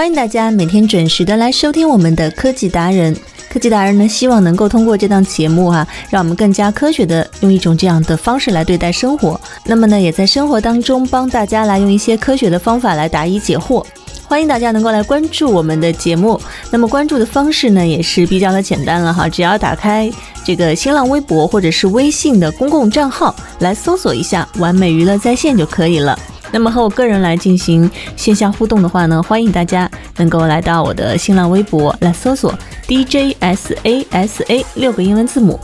欢迎大家每天准时的来收听我们的科技达人。科技达人呢，希望能够通过这档节目哈、让我们更加科学的用一种这样的方式来对待生活。那么呢，也在生活当中帮大家来用一些科学的方法来答疑解惑。欢迎大家能够来关注我们的节目。那么关注的方式呢，也是比较的简单了哈，只要打开这个新浪微博或者是微信的公共账号来搜索一下“完美娱乐在线”就可以了。那么和我个人来进行线下互动的话呢，欢迎大家能够来到我的新浪微博来搜索 DJ S A S A 六个英文字母，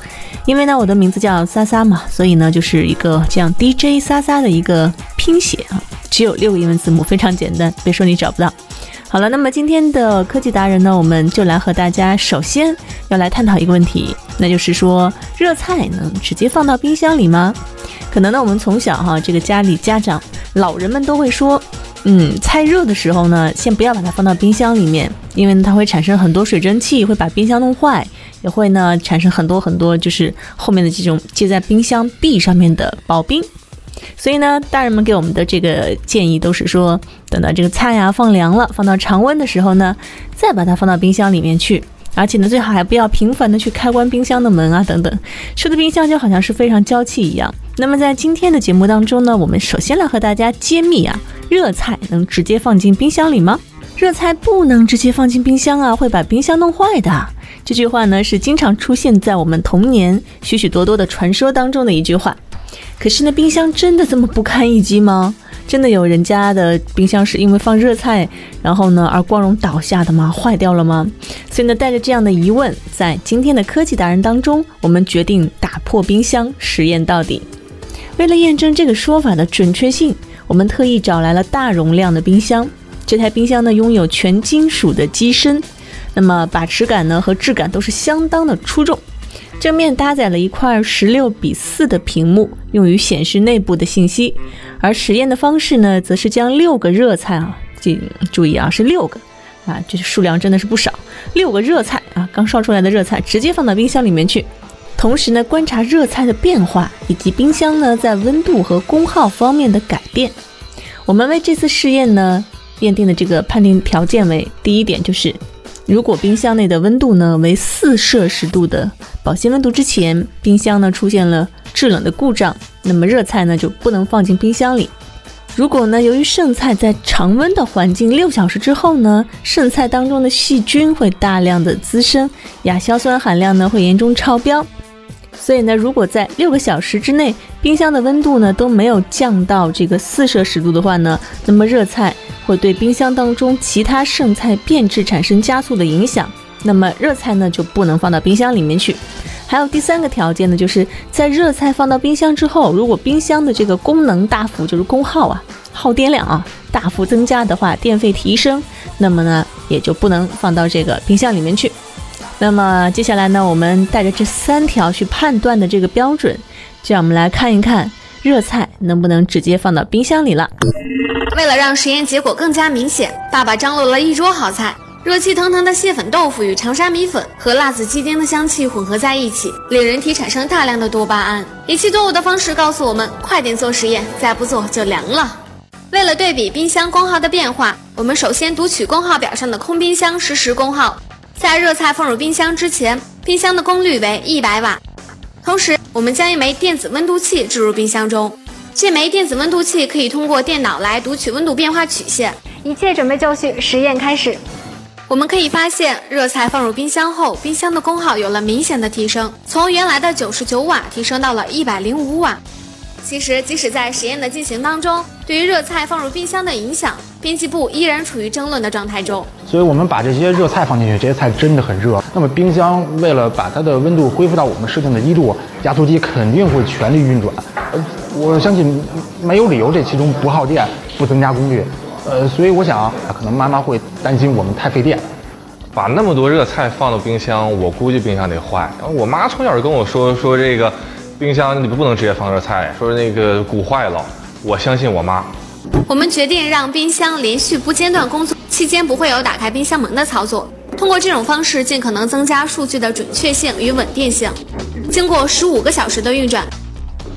因为呢我的名字叫莎莎嘛，所以呢就是一个这样 DJ 莎莎的一个拼写啊，只有六个英文字母，非常简单，别说你找不到。好了，那么今天的科技达人呢，我们就来和大家首先要来探讨一个问题，那就是说热菜能直接放到冰箱里吗？可能呢，我们从小哈，这个家里家长老人们都会说，嗯，菜热的时候呢，先不要把它放到冰箱里面，因为它会产生很多水蒸气，会把冰箱弄坏，也会呢产生很多很多就是后面的这种接在冰箱壁上面的刨冰。所以呢，大人们给我们的这个建议都是说，等到这个菜呀放凉了，放到常温的时候呢，再把它放到冰箱里面去。而且呢，最好还不要频繁的去开关冰箱的门啊，等等，说的冰箱就好像是非常娇气一样。那么在今天的节目当中呢，我们首先来和大家揭秘啊，热菜能直接放进冰箱里吗？热菜不能直接放进冰箱啊，会把冰箱弄坏的。这句话呢是经常出现在我们童年许许多多的传说当中的一句话。可是呢，冰箱真的这么不堪一击吗？真的有人家的冰箱是因为放热菜，然后呢而光荣倒下的吗？坏掉了吗？所以呢，带着这样的疑问，在今天的科技达人当中，我们决定打破冰箱实验到底。为了验证这个说法的准确性，我们特意找来了大容量的冰箱。这台冰箱呢，拥有全金属的机身，那么把持感呢和质感都是相当的出众。正面搭载了一块十六比四的屏幕，用于显示内部的信息。而实验的方式呢，则是将六个热菜啊，这注意啊，是六个啊，这数量真的是不少。六个热菜啊，刚烧出来的热菜，直接放到冰箱里面去。同时呢，观察热菜的变化，以及冰箱呢在温度和功耗方面的改变。我们为这次试验呢，验定的这个判定条件为：第一点就是，如果冰箱内的温度呢为四摄氏度的保鲜温度之前，冰箱呢出现了制冷的故障，那么热菜呢就不能放进冰箱里。如果呢，由于剩菜在常温的环境六小时之后呢，剩菜当中的细菌会大量的滋生，亚硝酸含量呢会严重超标。所以呢，如果在六个小时之内，冰箱的温度呢都没有降到这个四摄氏度的话呢，那么热菜会对冰箱当中其他剩菜变质产生加速的影响，那么热菜呢就不能放到冰箱里面去。还有第三个条件呢，就是在热菜放到冰箱之后，如果冰箱的这个功能大幅就是功耗啊、耗电量啊大幅增加的话，电费提升，那么呢也就不能放到这个冰箱里面去。那么接下来呢，我们带着这三条去判断的这个标准，就让我们来看一看热菜能不能直接放到冰箱里了。为了让实验结果更加明显，爸爸张罗了一桌好菜。热气腾腾的蟹粉豆腐与长沙米粉和辣子鸡丁的香气混合在一起，令人体产生大量的多巴胺。仪器作物的方式告诉我们，快点做实验，再不做就凉了。为了对比冰箱功耗的变化，我们首先读取功耗表上的空冰箱实时功耗。在热菜放入冰箱之前，冰箱的功率为一百瓦。同时，我们将一枚电子温度器置入冰箱中，这枚电子温度器可以通过电脑来读取温度变化曲线。一切准备就绪，实验开始。我们可以发现，热菜放入冰箱后，冰箱的功耗有了明显的提升，从原来的九十九瓦提升到了一百零五瓦。其实，即使在实验的进行当中，对于热菜放入冰箱的影响，编辑部依然处于争论的状态中。所以我们把这些热菜放进去，这些菜真的很热。那么冰箱为了把它的温度恢复到我们设定的一度，压缩机肯定会全力运转。呃，我相信没有理由这其中不耗电、不增加功率。呃，所以我想可能妈妈会担心我们太费电。把那么多热菜放到冰箱，我估计冰箱得坏。然后我妈从小就跟我说说这个冰箱你不能直接放热菜，说那个鼓坏了。我相信我妈。我们决定让冰箱连续不间断工作，期间不会有打开冰箱门的操作。通过这种方式，尽可能增加数据的准确性与稳定性。经过十五个小时的运转，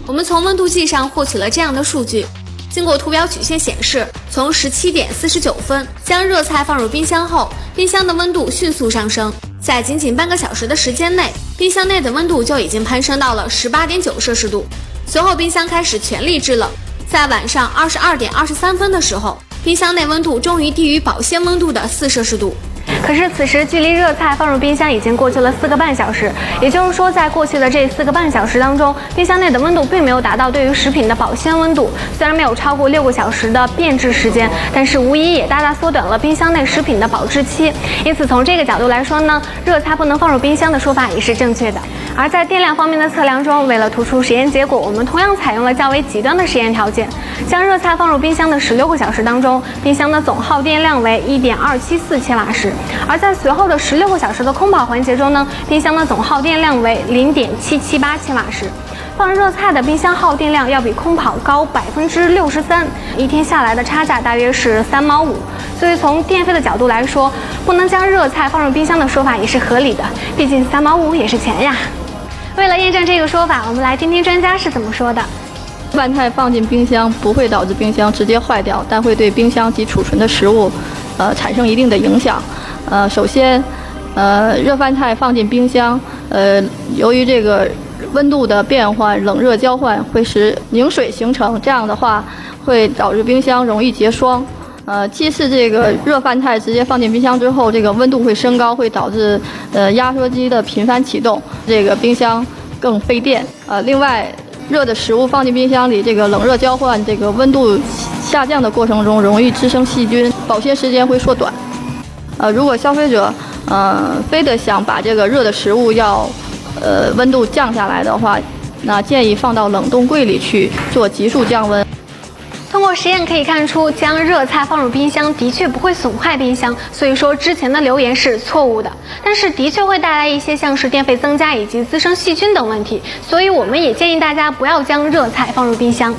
我们从温度计上获取了这样的数据。经过图表曲线显示，从十七点四十九分将热菜放入冰箱后，冰箱的温度迅速上升，在仅仅半个小时的时间内，冰箱内的温度就已经攀升到了十八点九摄氏度。随后，冰箱开始全力制冷，在晚上二十二点二十三分的时候，冰箱内温度终于低于保鲜温度的四摄氏度。可是此时距离热菜放入冰箱已经过去了四个半小时，也就是说，在过去的这四个半小时当中，冰箱内的温度并没有达到对于食品的保鲜温度。虽然没有超过六个小时的变质时间，但是无疑也大大缩短了冰箱内食品的保质期。因此，从这个角度来说呢，热菜不能放入冰箱的说法也是正确的。而在电量方面的测量中，为了突出实验结果，我们同样采用了较为极端的实验条件，将热菜放入冰箱的十六个小时当中，冰箱的总耗电量为一点二七四千瓦时。而在随后的十六个小时的空跑环节中呢，冰箱的总耗电量为零点七七八千瓦时。放热菜的冰箱耗电量要比空跑高百分之六十三，一天下来的差价大约是三毛五。所以从电费的角度来说，不能将热菜放入冰箱的说法也是合理的，毕竟三毛五也是钱呀。为了验证这个说法，我们来听听专家是怎么说的。饭菜放进冰箱不会导致冰箱直接坏掉，但会对冰箱及储存的食物，呃，产生一定的影响。呃，首先，呃，热饭菜放进冰箱，呃，由于这个温度的变换，冷热交换会使凝水形成，这样的话会导致冰箱容易结霜。呃，其次这个热饭菜直接放进冰箱之后，这个温度会升高，会导致呃压缩机的频繁启动，这个冰箱更费电。呃，另外，热的食物放进冰箱里，这个冷热交换，这个温度下降的过程中，容易滋生细菌，保鲜时间会缩短。呃，如果消费者，呃，非得想把这个热的食物要，呃，温度降下来的话，那建议放到冷冻柜里去做急速降温。通过实验可以看出，将热菜放入冰箱的确不会损坏冰箱，所以说之前的留言是错误的。但是的确会带来一些像是电费增加以及滋生细菌等问题，所以我们也建议大家不要将热菜放入冰箱。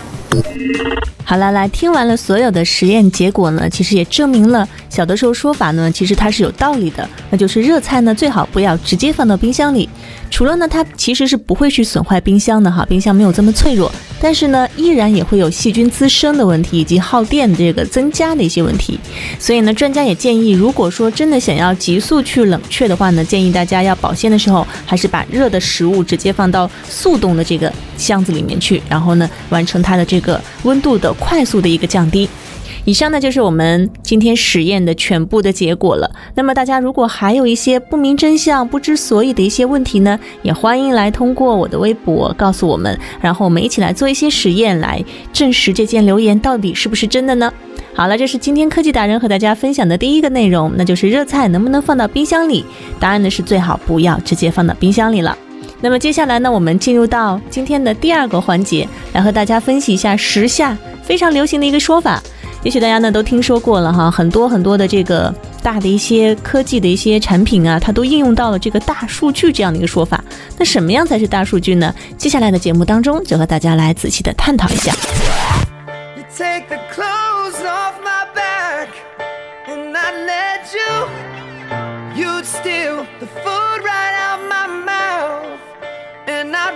好了，来听完了所有的实验结果呢，其实也证明了小的时候说法呢，其实它是有道理的。那就是热菜呢，最好不要直接放到冰箱里。除了呢，它其实是不会去损坏冰箱的哈，冰箱没有这么脆弱。但是呢，依然也会有细菌滋生的问题，以及耗电这个增加的一些问题。所以呢，专家也建议，如果说真的想要急速去冷却的话呢，建议大家要保鲜的时候，还是把热的食物直接放到速冻的这个箱子里面去，然后呢，完成它的这个温度的快速的一个降低。以上呢就是我们今天实验的全部的结果了。那么大家如果还有一些不明真相、不知所以的一些问题呢，也欢迎来通过我的微博告诉我们，然后我们一起来做一些实验，来证实这件留言到底是不是真的呢？好了，这是今天科技达人和大家分享的第一个内容，那就是热菜能不能放到冰箱里？答案呢是最好不要直接放到冰箱里了。那么接下来呢，我们进入到今天的第二个环节，来和大家分析一下时下非常流行的一个说法。也许大家呢都听说过了哈，很多很多的这个大的一些科技的一些产品啊，它都应用到了这个大数据这样的一个说法。那什么样才是大数据呢？接下来的节目当中就和大家来仔细的探讨一下。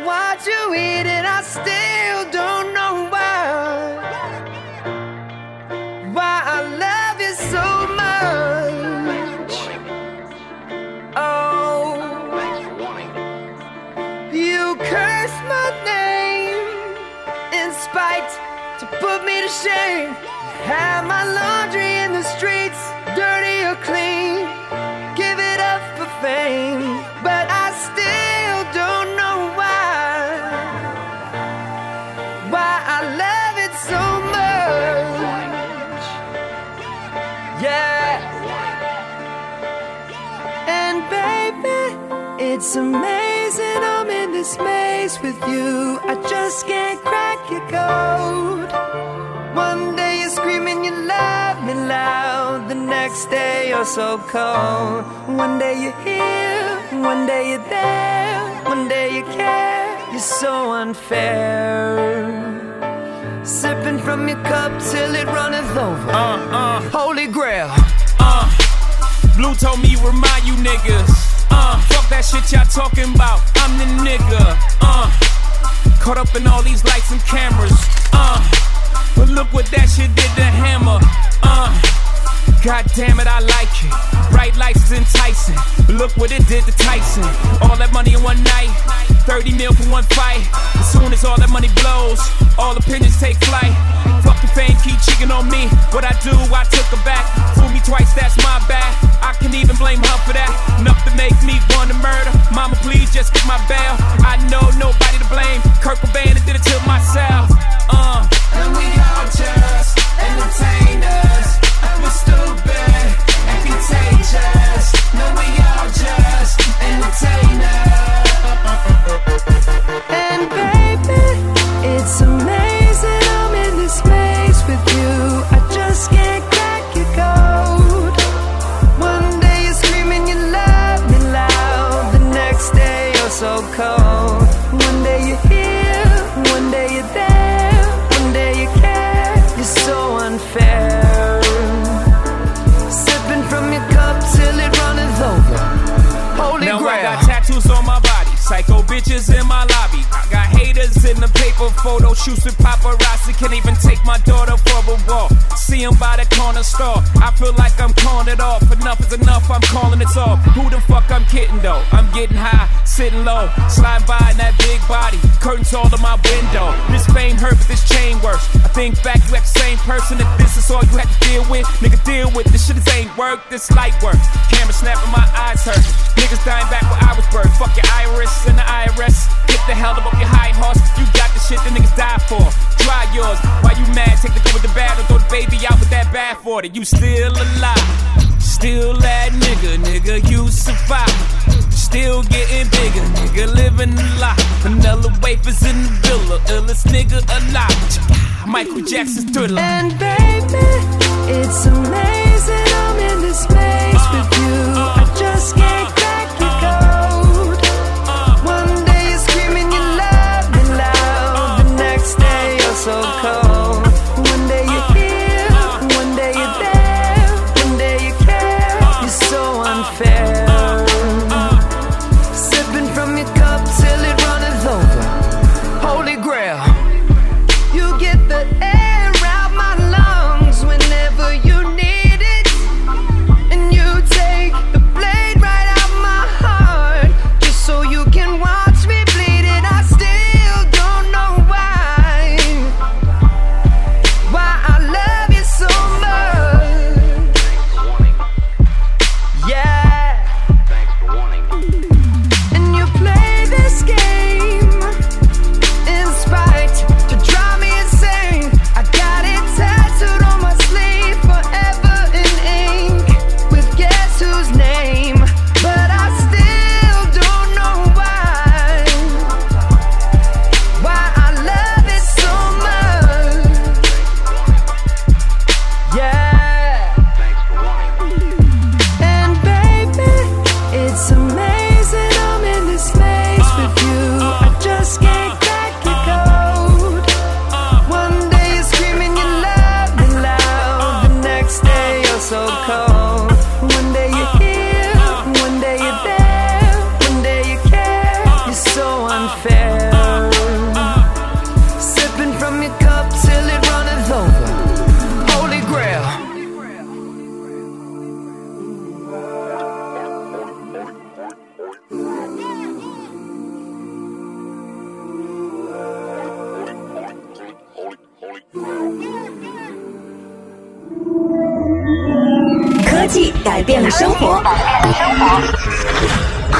Why'd you eat, it? I still don't know why. Why I love you so much. Oh, you curse my name in spite to put me to shame. Have my laundry in the streets, dirty or clean. Give it up for fame. It's amazing I'm in this maze with you. I just can't crack your code. One day you're screaming you love me loud. The next day you're so cold. One day you're here, one day you're there, one day you care. You're so unfair. Sipping from your cup till it runneth over. Uh, uh, Holy grail. uh. Blue told me remind you niggas. Uh, fuck that shit y'all talking about. I'm the nigga. Uh, caught up in all these lights and cameras. Uh, but look what that shit did to Hammer. Uh, God damn it, I like it. Bright lights is enticing. But look what it did to Tyson. All that money in one night. 30 mil for one fight. As soon as all that money blows, all opinions take flight. Fuck the fame, keep cheating on me. What I do, I took her back. Fool me twice, that's my bad. I can't even blame her for that. Enough to make me want to murder. Mama, please just get my bail. I know nobody to blame. Paparazzi. Can't even take my daughter for a walk. See 'em by the corner store. I feel like I'm calling it off. Enough is enough, I'm calling it off. Who the fuck I'm kidding though? I'm getting high, sitting low, sliding by in that big body. Curtains all to my window. This fame hurt, but this chain works. I think back, you act the same person. If this is all you had to deal with, nigga, deal with this shit. This ain't work, this light work. Camera snapping, my eyes hurt. Niggas dying back where I was birthed. Fuck your iris and the IRS. Get the hell up off your high horse. You got the shit that niggas die for. Try yours. Why you mad? Take the good with the bad or throw the baby out with that bad for it. You still alive. Still that nigga, nigga, you survive. Still getting bigger, nigga, living a lot. Vanilla wafers in the villa, illest nigga alive. Michael Jackson's thriller. And baby, it's amazing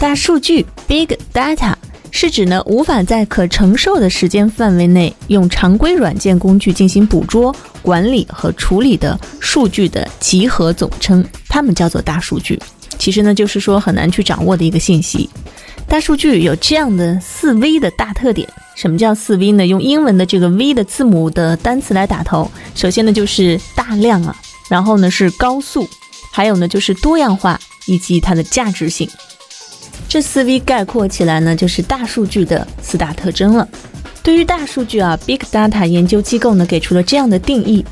大数据 （Big Data） 是指呢无法在可承受的时间范围内用常规软件工具进行捕捉、管理和处理的数据的集合总称，它们叫做大数据。其实呢，就是说很难去掌握的一个信息。大数据有这样的四 V 的大特点。什么叫四 V 呢？用英文的这个 V 的字母的单词来打头。首先呢，就是大量啊，然后呢是高速，还有呢就是多样化以及它的价值性。这四 V 概括起来呢，就是大数据的四大特征了。对于大数据啊，Big Data 研究机构呢给出了这样的定义。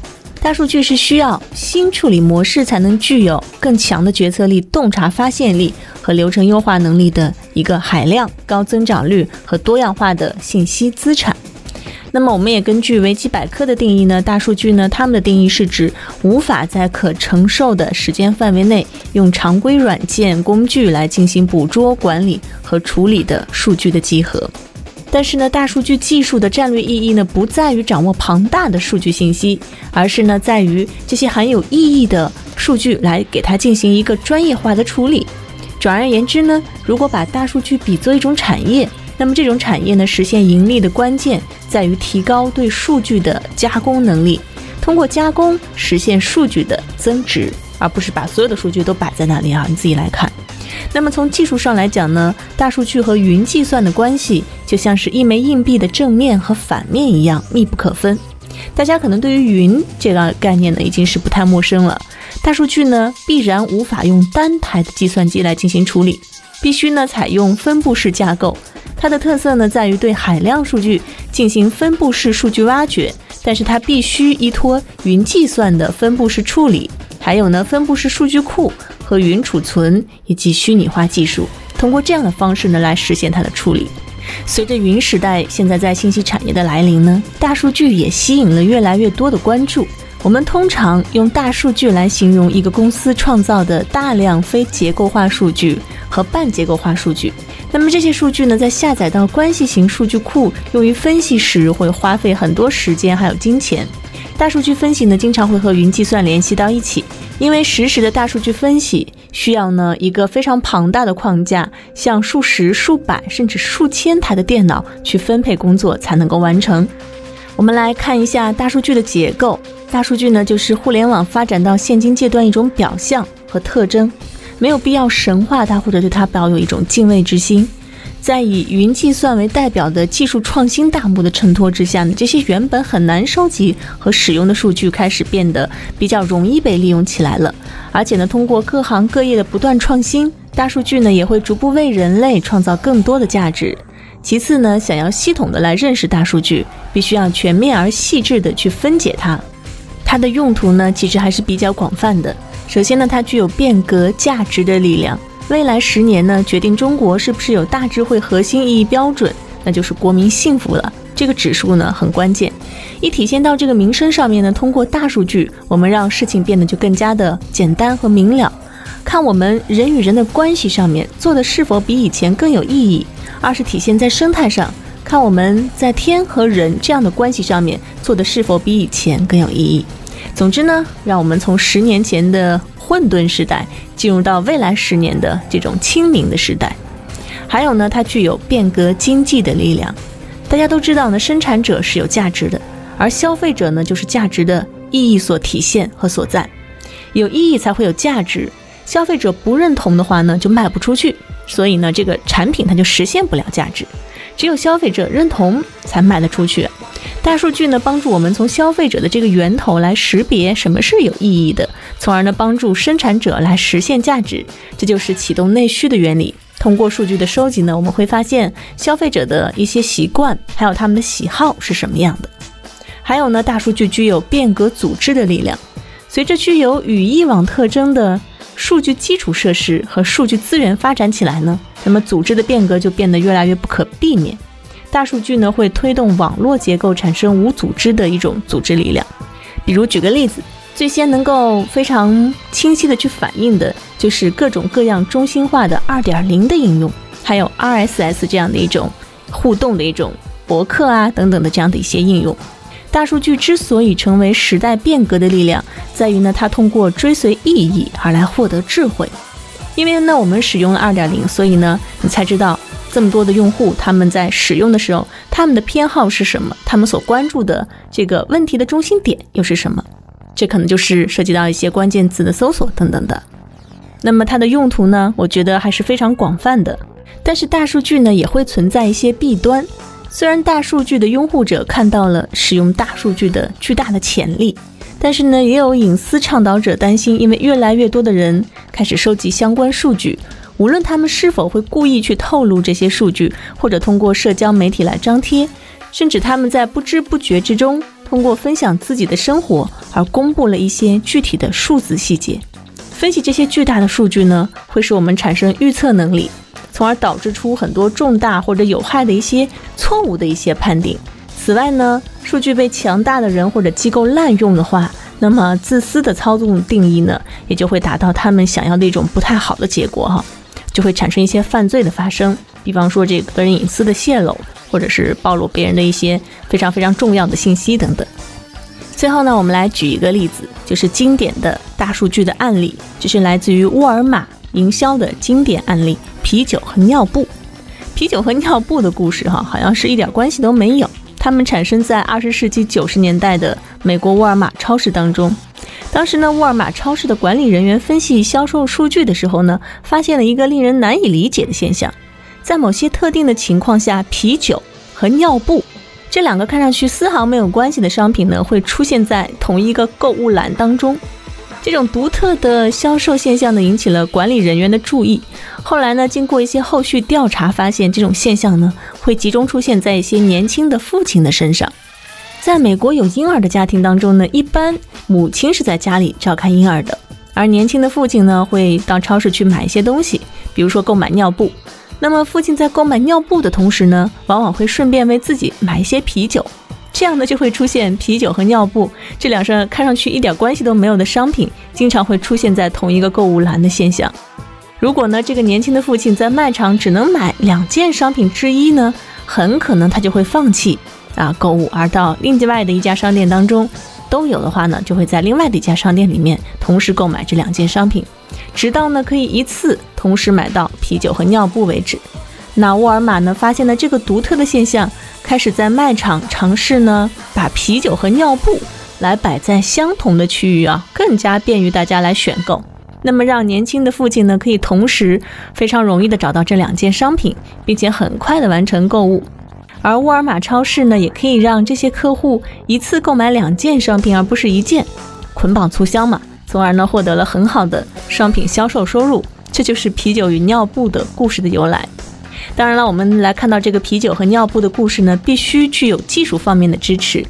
大数据是需要新处理模式才能具有更强的决策力、洞察发现力和流程优化能力的一个海量、高增长率和多样化的信息资产。那么，我们也根据维基百科的定义呢，大数据呢，它们的定义是指无法在可承受的时间范围内用常规软件工具来进行捕捉、管理和处理的数据的集合。但是呢，大数据技术的战略意义呢，不在于掌握庞大的数据信息，而是呢，在于这些含有意义的数据来给它进行一个专业化的处理。转而言之呢，如果把大数据比作一种产业，那么这种产业呢，实现盈利的关键在于提高对数据的加工能力，通过加工实现数据的增值，而不是把所有的数据都摆在那里啊，你自己来看。那么从技术上来讲呢，大数据和云计算的关系就像是一枚硬币的正面和反面一样密不可分。大家可能对于云这个概念呢已经是不太陌生了。大数据呢必然无法用单台的计算机来进行处理，必须呢采用分布式架构。它的特色呢在于对海量数据进行分布式数据挖掘，但是它必须依托云计算的分布式处理，还有呢分布式数据库。和云储存以及虚拟化技术，通过这样的方式呢来实现它的处理。随着云时代现在在信息产业的来临呢，大数据也吸引了越来越多的关注。我们通常用大数据来形容一个公司创造的大量非结构化数据和半结构化数据。那么这些数据呢，在下载到关系型数据库用于分析时，会花费很多时间还有金钱。大数据分析呢，经常会和云计算联系到一起，因为实时的大数据分析需要呢一个非常庞大的框架，像数十、数百甚至数千台的电脑去分配工作才能够完成。我们来看一下大数据的结构。大数据呢，就是互联网发展到现今阶段一种表象和特征，没有必要神化它或者对它抱有一种敬畏之心。在以云计算为代表的技术创新大幕的衬托之下呢，这些原本很难收集和使用的数据开始变得比较容易被利用起来了。而且呢，通过各行各业的不断创新，大数据呢也会逐步为人类创造更多的价值。其次呢，想要系统的来认识大数据，必须要全面而细致的去分解它。它的用途呢，其实还是比较广泛的。首先呢，它具有变革价值的力量。未来十年呢，决定中国是不是有大智慧核心意义标准，那就是国民幸福了。这个指数呢很关键，一体现到这个民生上面呢，通过大数据，我们让事情变得就更加的简单和明了。看我们人与人的关系上面做的是否比以前更有意义；二是体现在生态上，看我们在天和人这样的关系上面做的是否比以前更有意义。总之呢，让我们从十年前的。混沌时代进入到未来十年的这种清明的时代，还有呢，它具有变革经济的力量。大家都知道呢，生产者是有价值的，而消费者呢，就是价值的意义所体现和所在。有意义才会有价值，消费者不认同的话呢，就卖不出去。所以呢，这个产品它就实现不了价值。只有消费者认同，才卖得出去。大数据呢，帮助我们从消费者的这个源头来识别什么是有意义的，从而呢帮助生产者来实现价值。这就是启动内需的原理。通过数据的收集呢，我们会发现消费者的一些习惯，还有他们的喜好是什么样的。还有呢，大数据具有变革组织的力量。随着具有语义网特征的数据基础设施和数据资源发展起来呢。那么组织的变革就变得越来越不可避免。大数据呢会推动网络结构产生无组织的一种组织力量。比如举个例子，最先能够非常清晰的去反映的就是各种各样中心化的二点零的应用，还有 RSS 这样的一种互动的一种博客啊等等的这样的一些应用。大数据之所以成为时代变革的力量，在于呢它通过追随意义而来获得智慧。因为呢，我们使用了二点零，所以呢，你才知道这么多的用户他们在使用的时候，他们的偏好是什么，他们所关注的这个问题的中心点又是什么。这可能就是涉及到一些关键词的搜索等等的。那么它的用途呢，我觉得还是非常广泛的。但是大数据呢，也会存在一些弊端。虽然大数据的拥护者看到了使用大数据的巨大的潜力，但是呢，也有隐私倡导者担心，因为越来越多的人开始收集相关数据，无论他们是否会故意去透露这些数据，或者通过社交媒体来张贴，甚至他们在不知不觉之中。通过分享自己的生活而公布了一些具体的数字细节，分析这些巨大的数据呢，会使我们产生预测能力，从而导致出很多重大或者有害的一些错误的一些判定。此外呢，数据被强大的人或者机构滥用的话，那么自私的操纵定义呢，也就会达到他们想要的一种不太好的结果哈，就会产生一些犯罪的发生，比方说这个个人隐私的泄露。或者是暴露别人的一些非常非常重要的信息等等。最后呢，我们来举一个例子，就是经典的大数据的案例，就是来自于沃尔玛营销的经典案例——啤酒和尿布。啤酒和尿布的故事，哈，好像是一点关系都没有。它们产生在二十世纪九十年代的美国沃尔玛超市当中。当时呢，沃尔玛超市的管理人员分析销售数据的时候呢，发现了一个令人难以理解的现象。在某些特定的情况下，啤酒和尿布这两个看上去丝毫没有关系的商品呢，会出现在同一个购物篮当中。这种独特的销售现象呢，引起了管理人员的注意。后来呢，经过一些后续调查，发现这种现象呢，会集中出现在一些年轻的父亲的身上。在美国有婴儿的家庭当中呢，一般母亲是在家里照看婴儿的，而年轻的父亲呢，会到超市去买一些东西，比如说购买尿布。那么，父亲在购买尿布的同时呢，往往会顺便为自己买一些啤酒，这样呢就会出现啤酒和尿布这两样看上去一点关系都没有的商品，经常会出现在同一个购物篮的现象。如果呢，这个年轻的父亲在卖场只能买两件商品之一呢，很可能他就会放弃啊购物，而到另外的一家商店当中都有的话呢，就会在另外的一家商店里面同时购买这两件商品。直到呢可以一次同时买到啤酒和尿布为止。那沃尔玛呢发现了这个独特的现象，开始在卖场尝试呢把啤酒和尿布来摆在相同的区域啊，更加便于大家来选购。那么让年轻的父亲呢可以同时非常容易的找到这两件商品，并且很快的完成购物。而沃尔玛超市呢也可以让这些客户一次购买两件商品，而不是一件，捆绑促销嘛。从而呢获得了很好的商品销售收入，这就是啤酒与尿布的故事的由来。当然了，我们来看到这个啤酒和尿布的故事呢，必须具有技术方面的支持。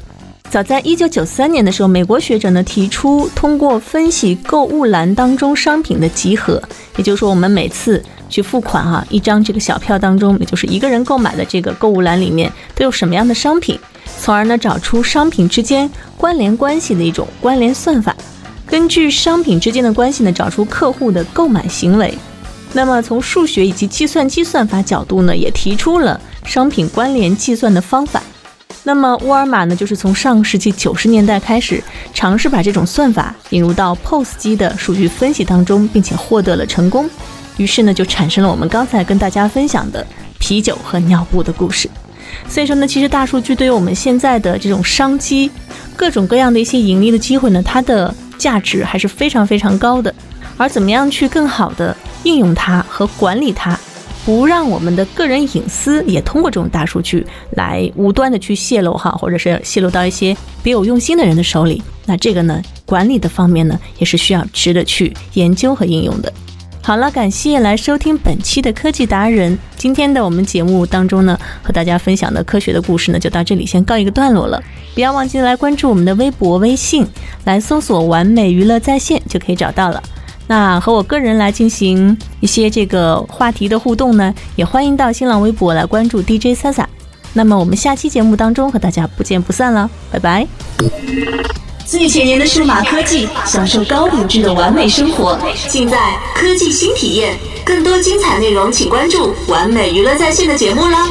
早在一九九三年的时候，美国学者呢提出，通过分析购物篮当中商品的集合，也就是说，我们每次去付款哈，一张这个小票当中，也就是一个人购买的这个购物篮里面都有什么样的商品，从而呢找出商品之间关联关系的一种关联算法。根据商品之间的关系呢，找出客户的购买行为。那么从数学以及计算机算法角度呢，也提出了商品关联计算的方法。那么沃尔玛呢，就是从上世纪九十年代开始，尝试把这种算法引入到 POS 机的数据分析当中，并且获得了成功。于是呢，就产生了我们刚才跟大家分享的啤酒和尿布的故事。所以说呢，其实大数据对于我们现在的这种商机，各种各样的一些盈利的机会呢，它的价值还是非常非常高的，而怎么样去更好的应用它和管理它，不让我们的个人隐私也通过这种大数据来无端的去泄露哈，或者是泄露到一些别有用心的人的手里，那这个呢，管理的方面呢，也是需要值得去研究和应用的。好了，感谢来收听本期的科技达人。今天的我们节目当中呢，和大家分享的科学的故事呢，就到这里先告一个段落了。不要忘记来关注我们的微博、微信，来搜索“完美娱乐在线”就可以找到了。那和我个人来进行一些这个话题的互动呢，也欢迎到新浪微博来关注 DJ 萨萨。那么我们下期节目当中和大家不见不散了，拜拜。最前沿的数码科技，享受高品质的完美生活，尽在科技新体验。更多精彩内容，请关注完美娱乐在线的节目啦。